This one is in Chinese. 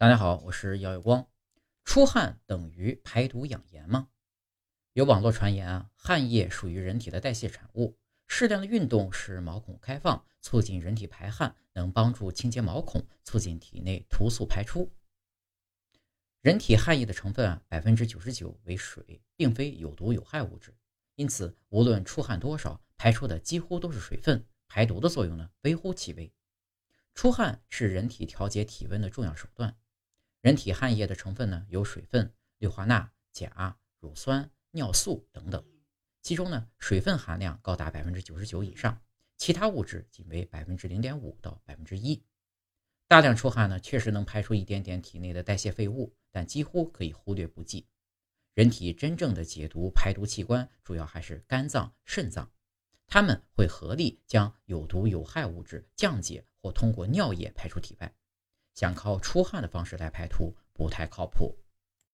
大家好，我是姚有光。出汗等于排毒养颜吗？有网络传言啊，汗液属于人体的代谢产物，适量的运动使毛孔开放，促进人体排汗，能帮助清洁毛孔，促进体内毒素排出。人体汗液的成分啊，百分之九十九为水，并非有毒有害物质，因此无论出汗多少，排出的几乎都是水分，排毒的作用呢微乎其微。出汗是人体调节体温的重要手段。人体汗液的成分呢，有水分、氯化钠、钾、乳酸、尿素等等，其中呢，水分含量高达百分之九十九以上，其他物质仅为百分之零点五到百分之一。大量出汗呢，确实能排出一点点体内的代谢废物，但几乎可以忽略不计。人体真正的解毒排毒器官主要还是肝脏、肾脏，它们会合力将有毒有害物质降解或通过尿液排出体外。想靠出汗的方式来排毒不太靠谱。